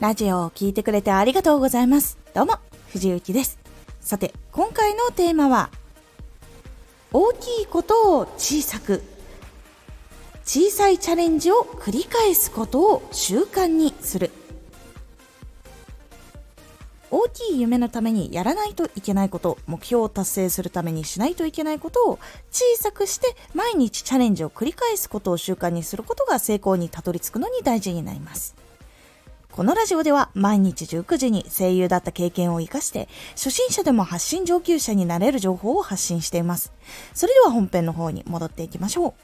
ラジオを聴いてくれてありがとうございます。どうも、藤幸です。さて、今回のテーマは、大きいことを小さく、小さいチャレンジを繰り返すことを習慣にする。大きい夢のためにやらないといけないこと、目標を達成するためにしないといけないことを小さくして毎日チャレンジを繰り返すことを習慣にすることが成功にたどり着くのに大事になります。このラジオでは毎日19時に声優だった経験を活かして初心者でも発信上級者になれる情報を発信しています。それでは本編の方に戻っていきましょう。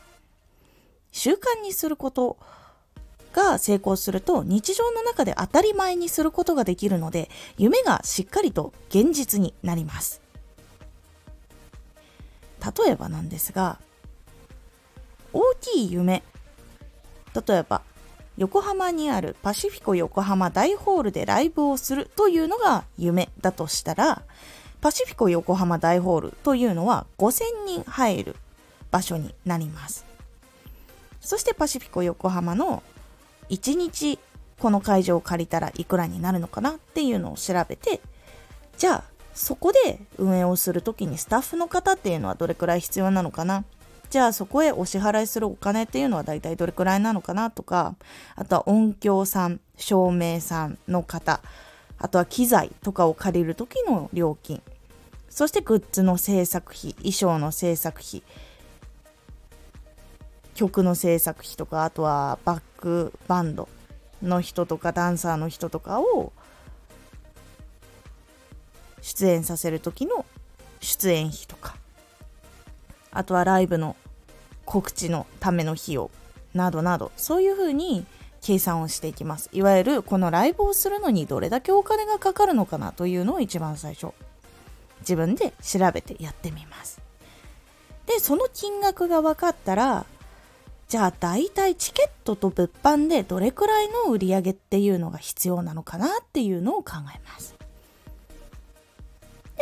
習慣にすることが成功すると日常の中で当たり前にすることができるので夢がしっかりと現実になります例えばなんですが大きい夢例えば横浜にあるパシフィコ横浜大ホールでライブをするというのが夢だとしたらパシフィコ横浜大ホールというのは5000人入る場所になります。そしてパシフィコ横浜の1日この会場を借りたらいくらになるのかなっていうのを調べてじゃあそこで運営をする時にスタッフの方っていうのはどれくらい必要なのかなじゃあそこへお支払いするお金っていうのは大体どれくらいなのかなとかあとは音響さん照明さんの方あとは機材とかを借りる時の料金そしてグッズの制作費衣装の制作費曲の制作費とかあとはバックバンドの人とかダンサーの人とかを出演させる時の出演費とか。あとはライブの告知のための費用などなどそういうふうに計算をしていきますいわゆるこのライブをするのにどれだけお金がかかるのかなというのを一番最初自分で調べてやってみますでその金額が分かったらじゃあ大体チケットと物販でどれくらいの売り上げっていうのが必要なのかなっていうのを考えます。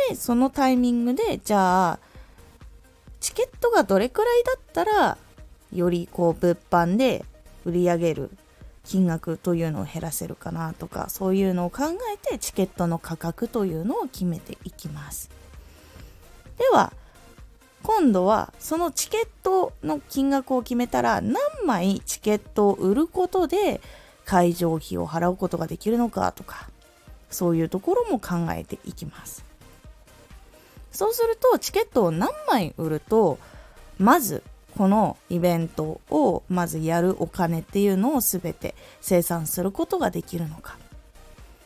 で、そのタイミングで、じゃあ、チケットがどれくらいだったら、よりこう物販で売り上げる金額というのを減らせるかなとか、そういうのを考えてチケットの価格というのを決めていきます。では、今度はそのチケットの金額を決めたら何枚チケットを売ることで会場費を払うことができるのかとかそういうところも考えていきますそうするとチケットを何枚売るとまずこのイベントをまずやるお金っていうのを全て生産することができるのか。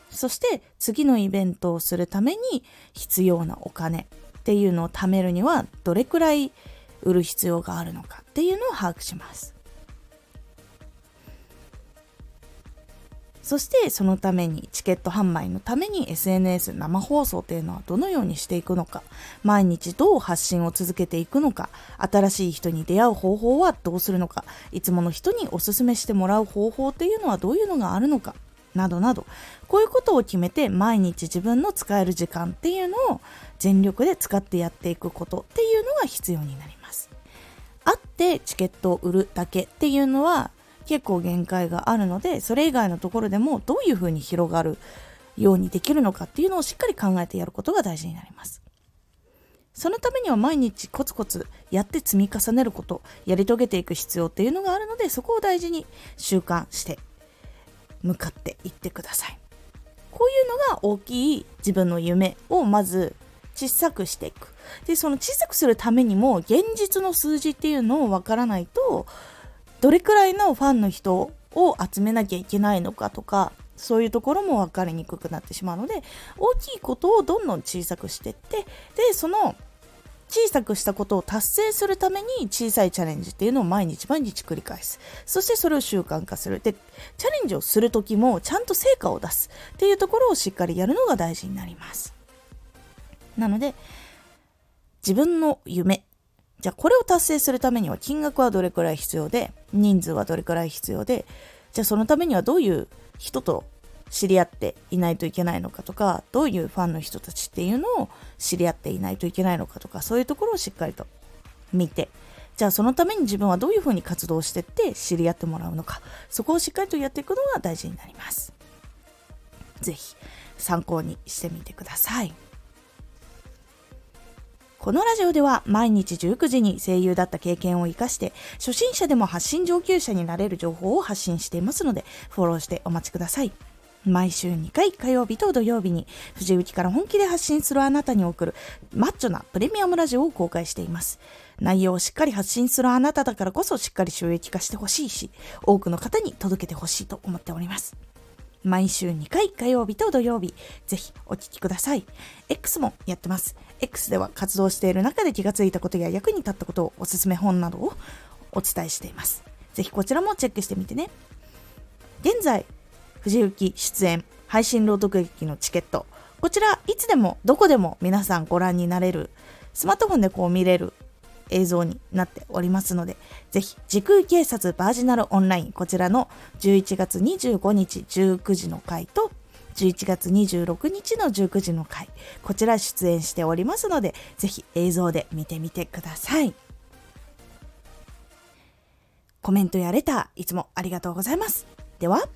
そして次のイベントをするために必要なお金っていうのを貯めるにはどれくらい売る必要があるのかっていうのを把握します。そしてそのためにチケット販売のために SNS 生放送っていうのはどのようにしていくのか毎日どう発信を続けていくのか新しい人に出会う方法はどうするのかいつもの人におすすめしてもらう方法っていうのはどういうのがあるのかなどなどこういうことを決めて毎日自分の使える時間っていうのを全力で使ってやっていくことっていうのが必要になります。あってチケットを売るだけっていうのは結構限界があるのでそれ以外のところでもどういうふうに広がるようにできるのかっていうのをしっかり考えてやることが大事になります。そのためには毎日コツコツやって積み重ねることやり遂げていく必要っていうのがあるのでそこを大事に習慣して向かっていってください。こういうのが大きい自分の夢をまず小さくしていく。でその小さくするためにも現実の数字っていうのをわからないとどれくらいのファンの人を集めなきゃいけないのかとかそういうところも分かりにくくなってしまうので大きいことをどんどん小さくしていってでその小さくしたことを達成するために小さいチャレンジっていうのを毎日毎日繰り返す。そしてそれを習慣化する。で、チャレンジをするときもちゃんと成果を出すっていうところをしっかりやるのが大事になります。なので、自分の夢。じゃあこれを達成するためには金額はどれくらい必要で、人数はどれくらい必要で、じゃあそのためにはどういう人と知り合っていないといけないのかとかどういうファンの人たちっていうのを知り合っていないといけないのかとかそういうところをしっかりと見てじゃあそのために自分はどういうふうに活動してって知り合ってもらうのかそこをしっかりとやっていくのが大事になりますぜひ参考にしてみてください。このラジオでは毎日19時に声優だった経験を活かして初心者でも発信上級者になれる情報を発信していますのでフォローしてお待ちください。毎週2回火曜日と土曜日に藤雪から本気で発信するあなたに送るマッチョなプレミアムラジオを公開しています。内容をしっかり発信するあなただからこそしっかり収益化してほしいし多くの方に届けてほしいと思っております。毎週2回火曜日と土曜日、ぜひお聴きください。X もやってます。X では活動している中で気がついたことや役に立ったことをおすすめ本などをお伝えしています。ぜひこちらもチェックしてみてね。現在、藤幸出演、配信朗読劇のチケット。こちら、いつでもどこでも皆さんご覧になれる、スマートフォンでこう見れる映像になっておりますので、ぜひ、時空警察バージナルオンライン、こちらの11月25日19時の回と、11月26日の19時の回、こちら出演しておりますので、ぜひ映像で見てみてください。コメントやレター、いつもありがとうございます。では、また